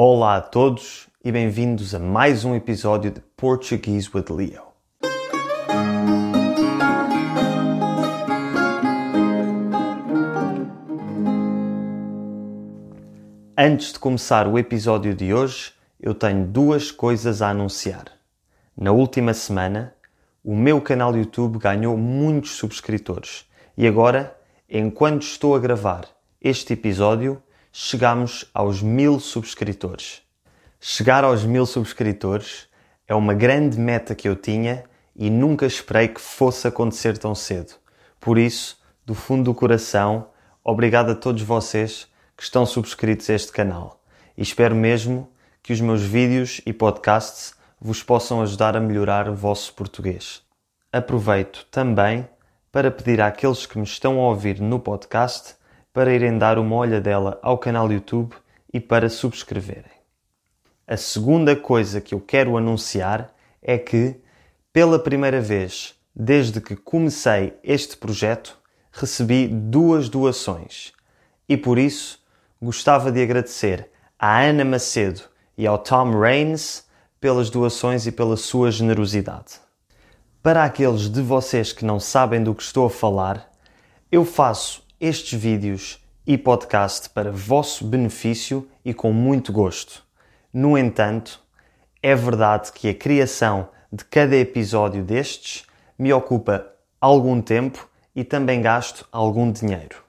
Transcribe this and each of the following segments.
Olá a todos e bem-vindos a mais um episódio de Portuguese with Leo. Antes de começar o episódio de hoje, eu tenho duas coisas a anunciar. Na última semana, o meu canal YouTube ganhou muitos subscritores e agora, enquanto estou a gravar este episódio, chegamos aos mil subscritores. Chegar aos mil subscritores é uma grande meta que eu tinha e nunca esperei que fosse acontecer tão cedo. Por isso, do fundo do coração, obrigado a todos vocês que estão subscritos a este canal e espero mesmo que os meus vídeos e podcasts vos possam ajudar a melhorar o vosso português. Aproveito também para pedir àqueles que me estão a ouvir no podcast para irem dar uma olhadela ao canal YouTube e para subscreverem. A segunda coisa que eu quero anunciar é que, pela primeira vez desde que comecei este projeto, recebi duas doações e por isso gostava de agradecer à Ana Macedo e ao Tom Raines pelas doações e pela sua generosidade. Para aqueles de vocês que não sabem do que estou a falar, eu faço estes vídeos e podcast para vosso benefício e com muito gosto. No entanto, é verdade que a criação de cada episódio destes me ocupa algum tempo e também gasto algum dinheiro.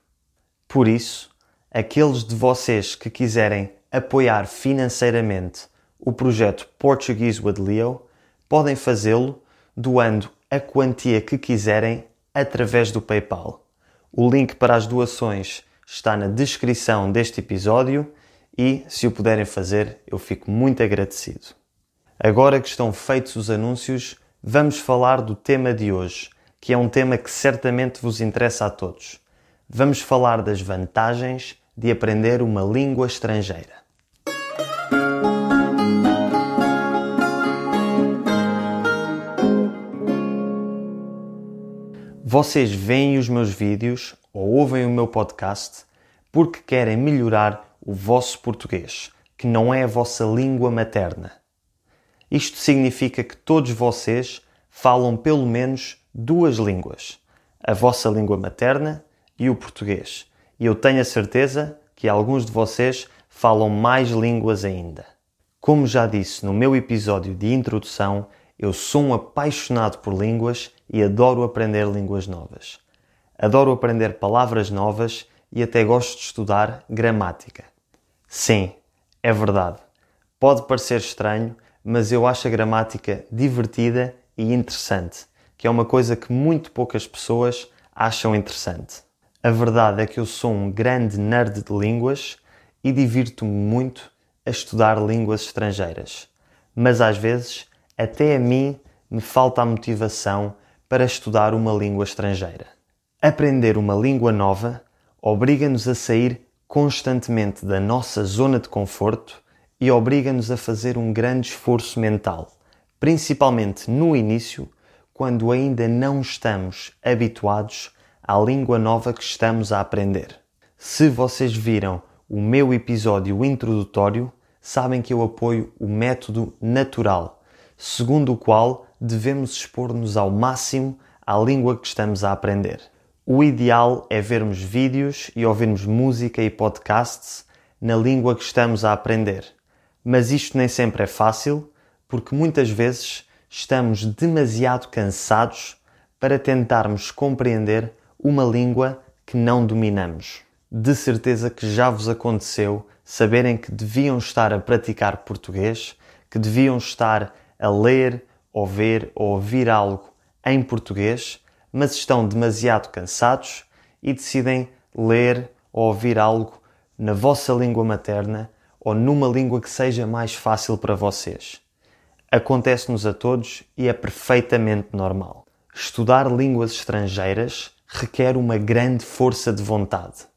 Por isso, aqueles de vocês que quiserem apoiar financeiramente o projeto Portuguese with Leo podem fazê-lo doando a quantia que quiserem através do PayPal. O link para as doações está na descrição deste episódio e, se o puderem fazer, eu fico muito agradecido. Agora que estão feitos os anúncios, vamos falar do tema de hoje, que é um tema que certamente vos interessa a todos. Vamos falar das vantagens de aprender uma língua estrangeira. Vocês veem os meus vídeos ou ouvem o meu podcast porque querem melhorar o vosso português, que não é a vossa língua materna. Isto significa que todos vocês falam pelo menos duas línguas, a vossa língua materna e o português. E eu tenho a certeza que alguns de vocês falam mais línguas ainda. Como já disse no meu episódio de introdução, eu sou um apaixonado por línguas e adoro aprender línguas novas. Adoro aprender palavras novas e até gosto de estudar gramática. Sim, é verdade. Pode parecer estranho, mas eu acho a gramática divertida e interessante, que é uma coisa que muito poucas pessoas acham interessante. A verdade é que eu sou um grande nerd de línguas e divirto-me muito a estudar línguas estrangeiras. Mas às vezes até a mim me falta a motivação para estudar uma língua estrangeira. Aprender uma língua nova obriga-nos a sair constantemente da nossa zona de conforto e obriga-nos a fazer um grande esforço mental, principalmente no início, quando ainda não estamos habituados à língua nova que estamos a aprender. Se vocês viram o meu episódio introdutório, sabem que eu apoio o método natural segundo o qual devemos expor-nos ao máximo à língua que estamos a aprender. O ideal é vermos vídeos e ouvirmos música e podcasts na língua que estamos a aprender. Mas isto nem sempre é fácil, porque muitas vezes estamos demasiado cansados para tentarmos compreender uma língua que não dominamos. De certeza que já vos aconteceu saberem que deviam estar a praticar português, que deviam estar a ler ou ver ou ouvir algo em português, mas estão demasiado cansados e decidem ler ou ouvir algo na vossa língua materna ou numa língua que seja mais fácil para vocês. Acontece-nos a todos e é perfeitamente normal. Estudar línguas estrangeiras requer uma grande força de vontade.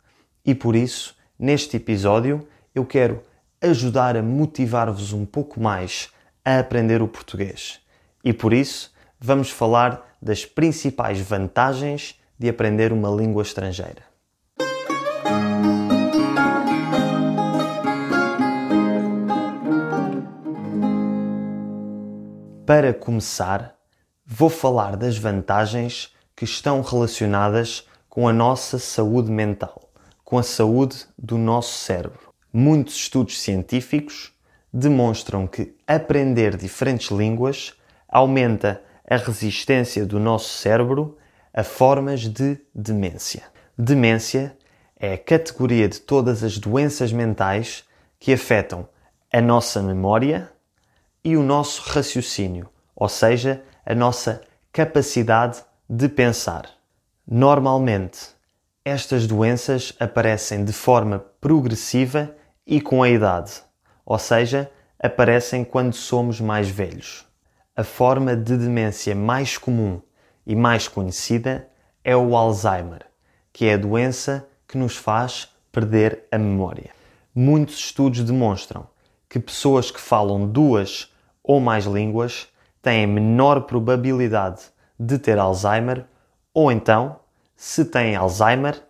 E por isso, neste episódio, eu quero ajudar a motivar-vos um pouco mais a aprender o português. E por isso, vamos falar das principais vantagens de aprender uma língua estrangeira. Para começar, vou falar das vantagens que estão relacionadas com a nossa saúde mental, com a saúde do nosso cérebro. Muitos estudos científicos demonstram que aprender diferentes línguas aumenta a resistência do nosso cérebro a formas de demência. Demência é a categoria de todas as doenças mentais que afetam a nossa memória e o nosso raciocínio, ou seja, a nossa capacidade de pensar. Normalmente, estas doenças aparecem de forma progressiva e com a idade, ou seja, aparecem quando somos mais velhos. A forma de demência mais comum e mais conhecida é o Alzheimer, que é a doença que nos faz perder a memória. Muitos estudos demonstram que pessoas que falam duas ou mais línguas têm menor probabilidade de ter Alzheimer, ou então, se têm Alzheimer,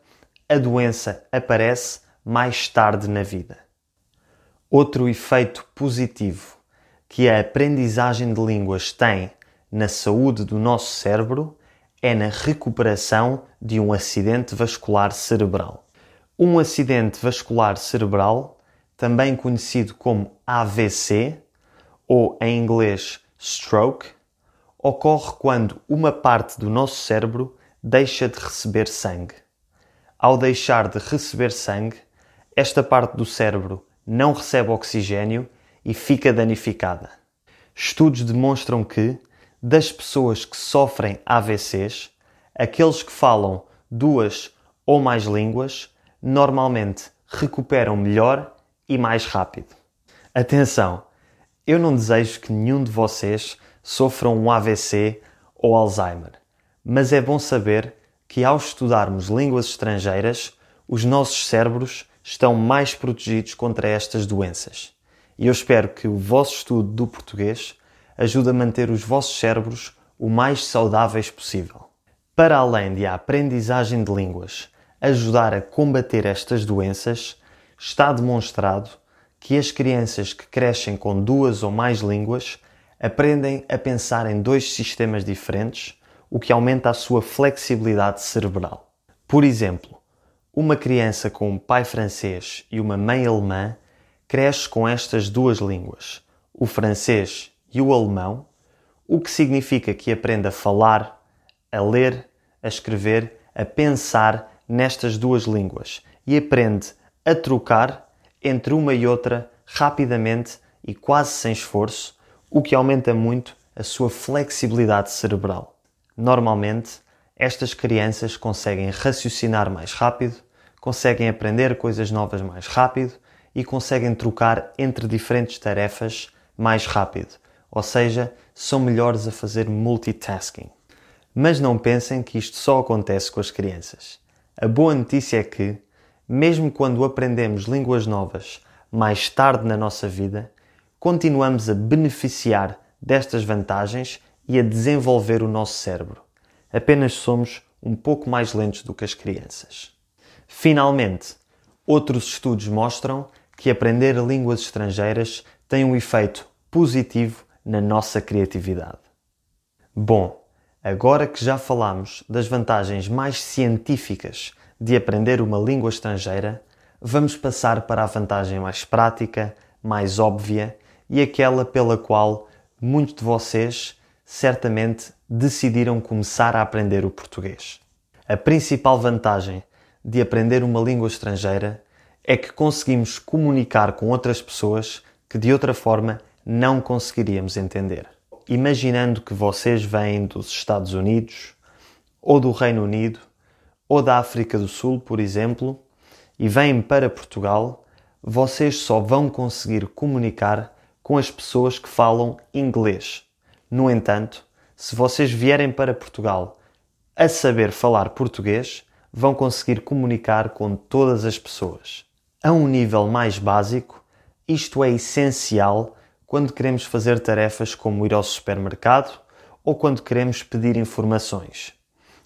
a doença aparece mais tarde na vida. Outro efeito positivo que a aprendizagem de línguas tem na saúde do nosso cérebro é na recuperação de um acidente vascular cerebral. Um acidente vascular cerebral, também conhecido como AVC, ou em inglês stroke, ocorre quando uma parte do nosso cérebro deixa de receber sangue. Ao deixar de receber sangue, esta parte do cérebro não recebe oxigênio e fica danificada. Estudos demonstram que, das pessoas que sofrem AVCs, aqueles que falam duas ou mais línguas normalmente recuperam melhor e mais rápido. Atenção, eu não desejo que nenhum de vocês sofra um AVC ou Alzheimer, mas é bom saber que ao estudarmos línguas estrangeiras, os nossos cérebros estão mais protegidos contra estas doenças. E eu espero que o vosso estudo do português ajude a manter os vossos cérebros o mais saudáveis possível. Para além de a aprendizagem de línguas ajudar a combater estas doenças, está demonstrado que as crianças que crescem com duas ou mais línguas aprendem a pensar em dois sistemas diferentes, o que aumenta a sua flexibilidade cerebral. Por exemplo, uma criança com um pai francês e uma mãe alemã cresce com estas duas línguas, o francês e o alemão, o que significa que aprende a falar, a ler, a escrever, a pensar nestas duas línguas e aprende a trocar entre uma e outra rapidamente e quase sem esforço, o que aumenta muito a sua flexibilidade cerebral. Normalmente, estas crianças conseguem raciocinar mais rápido, conseguem aprender coisas novas mais rápido e conseguem trocar entre diferentes tarefas mais rápido, ou seja, são melhores a fazer multitasking. Mas não pensem que isto só acontece com as crianças. A boa notícia é que, mesmo quando aprendemos línguas novas mais tarde na nossa vida, continuamos a beneficiar destas vantagens e a desenvolver o nosso cérebro. Apenas somos um pouco mais lentos do que as crianças. Finalmente, outros estudos mostram que aprender línguas estrangeiras tem um efeito positivo na nossa criatividade. Bom, agora que já falamos das vantagens mais científicas de aprender uma língua estrangeira, vamos passar para a vantagem mais prática, mais óbvia e aquela pela qual muitos de vocês certamente decidiram começar a aprender o português. A principal vantagem de aprender uma língua estrangeira é que conseguimos comunicar com outras pessoas que de outra forma não conseguiríamos entender. Imaginando que vocês vêm dos Estados Unidos, ou do Reino Unido, ou da África do Sul, por exemplo, e vêm para Portugal, vocês só vão conseguir comunicar com as pessoas que falam inglês. No entanto, se vocês vierem para Portugal a saber falar português, vão conseguir comunicar com todas as pessoas. A um nível mais básico, isto é essencial quando queremos fazer tarefas como ir ao supermercado ou quando queremos pedir informações.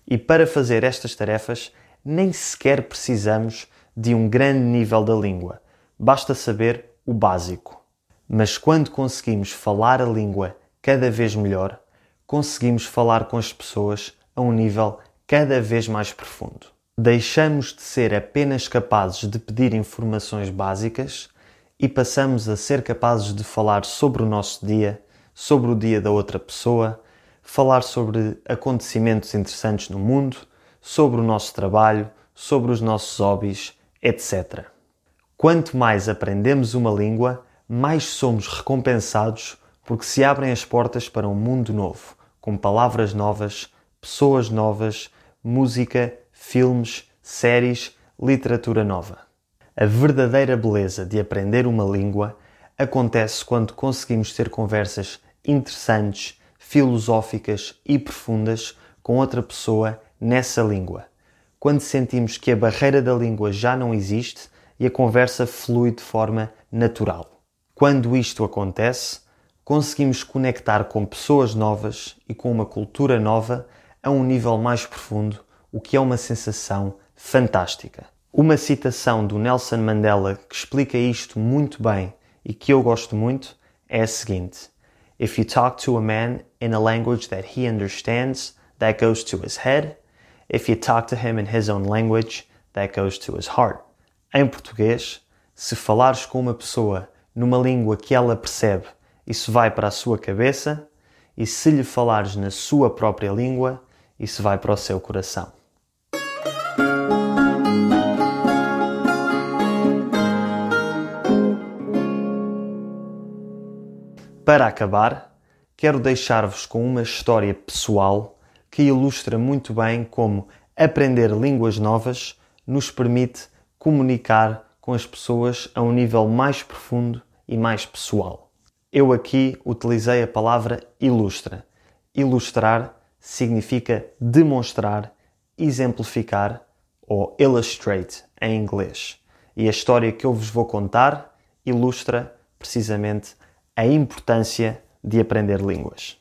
E para fazer estas tarefas, nem sequer precisamos de um grande nível da língua, basta saber o básico. Mas quando conseguimos falar a língua cada vez melhor, conseguimos falar com as pessoas a um nível cada vez mais profundo. Deixamos de ser apenas capazes de pedir informações básicas e passamos a ser capazes de falar sobre o nosso dia, sobre o dia da outra pessoa, falar sobre acontecimentos interessantes no mundo, sobre o nosso trabalho, sobre os nossos hobbies, etc. Quanto mais aprendemos uma língua, mais somos recompensados porque se abrem as portas para um mundo novo, com palavras novas, pessoas novas, música, filmes, séries, literatura nova. A verdadeira beleza de aprender uma língua acontece quando conseguimos ter conversas interessantes, filosóficas e profundas com outra pessoa nessa língua. Quando sentimos que a barreira da língua já não existe e a conversa flui de forma natural. Quando isto acontece, conseguimos conectar com pessoas novas e com uma cultura nova a um nível mais profundo, o que é uma sensação fantástica. Uma citação do Nelson Mandela que explica isto muito bem e que eu gosto muito é a seguinte: If you talk to a man in a language that he understands, that goes to his head. If you talk to him in his own language, that goes to his heart. Em português, se falares com uma pessoa numa língua que ela percebe isso vai para a sua cabeça, e se lhe falares na sua própria língua, isso vai para o seu coração. Para acabar, quero deixar-vos com uma história pessoal que ilustra muito bem como aprender línguas novas nos permite comunicar com as pessoas a um nível mais profundo e mais pessoal. Eu aqui utilizei a palavra ilustra. Ilustrar significa demonstrar, exemplificar ou illustrate em inglês. E a história que eu vos vou contar ilustra precisamente a importância de aprender línguas.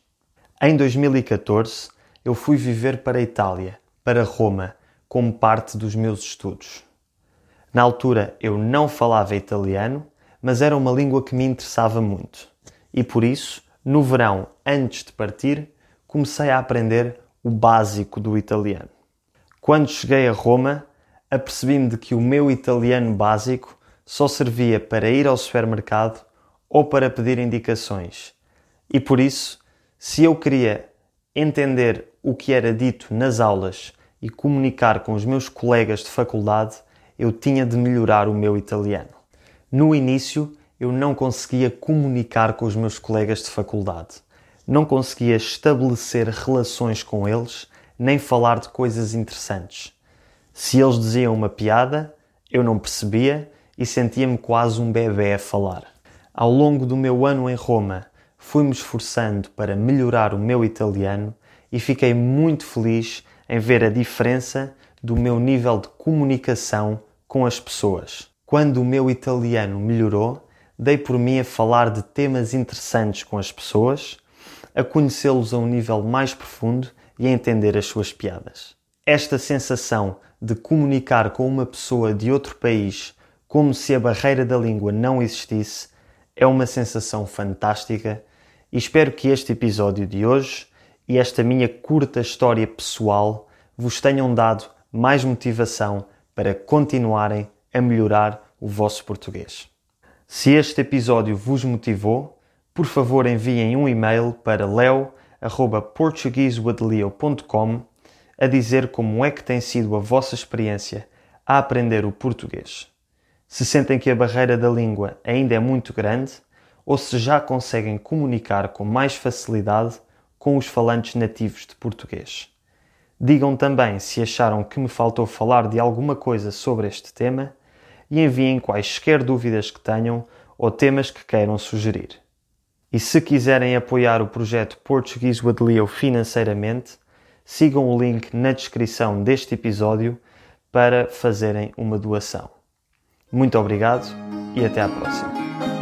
Em 2014, eu fui viver para a Itália, para Roma, como parte dos meus estudos. Na altura eu não falava italiano, mas era uma língua que me interessava muito e por isso, no verão, antes de partir, comecei a aprender o básico do italiano. Quando cheguei a Roma, apercebi-me de que o meu italiano básico só servia para ir ao supermercado ou para pedir indicações. E por isso, se eu queria entender o que era dito nas aulas e comunicar com os meus colegas de faculdade, eu tinha de melhorar o meu italiano. No início, eu não conseguia comunicar com os meus colegas de faculdade. Não conseguia estabelecer relações com eles, nem falar de coisas interessantes. Se eles diziam uma piada, eu não percebia e sentia-me quase um bebê a falar. Ao longo do meu ano em Roma, fui-me esforçando para melhorar o meu italiano e fiquei muito feliz em ver a diferença do meu nível de comunicação com as pessoas. Quando o meu italiano melhorou, dei por mim a falar de temas interessantes com as pessoas, a conhecê-los a um nível mais profundo e a entender as suas piadas. Esta sensação de comunicar com uma pessoa de outro país como se a barreira da língua não existisse é uma sensação fantástica e espero que este episódio de hoje e esta minha curta história pessoal vos tenham dado mais motivação para continuarem a melhorar o vosso português. Se este episódio vos motivou, por favor enviem um e-mail para leo@portuguesewithleo.com a dizer como é que tem sido a vossa experiência a aprender o português. Se sentem que a barreira da língua ainda é muito grande ou se já conseguem comunicar com mais facilidade com os falantes nativos de português. Digam também se acharam que me faltou falar de alguma coisa sobre este tema e enviem quaisquer dúvidas que tenham ou temas que queiram sugerir. E se quiserem apoiar o projeto Português with Leo financeiramente, sigam o link na descrição deste episódio para fazerem uma doação. Muito obrigado e até à próxima.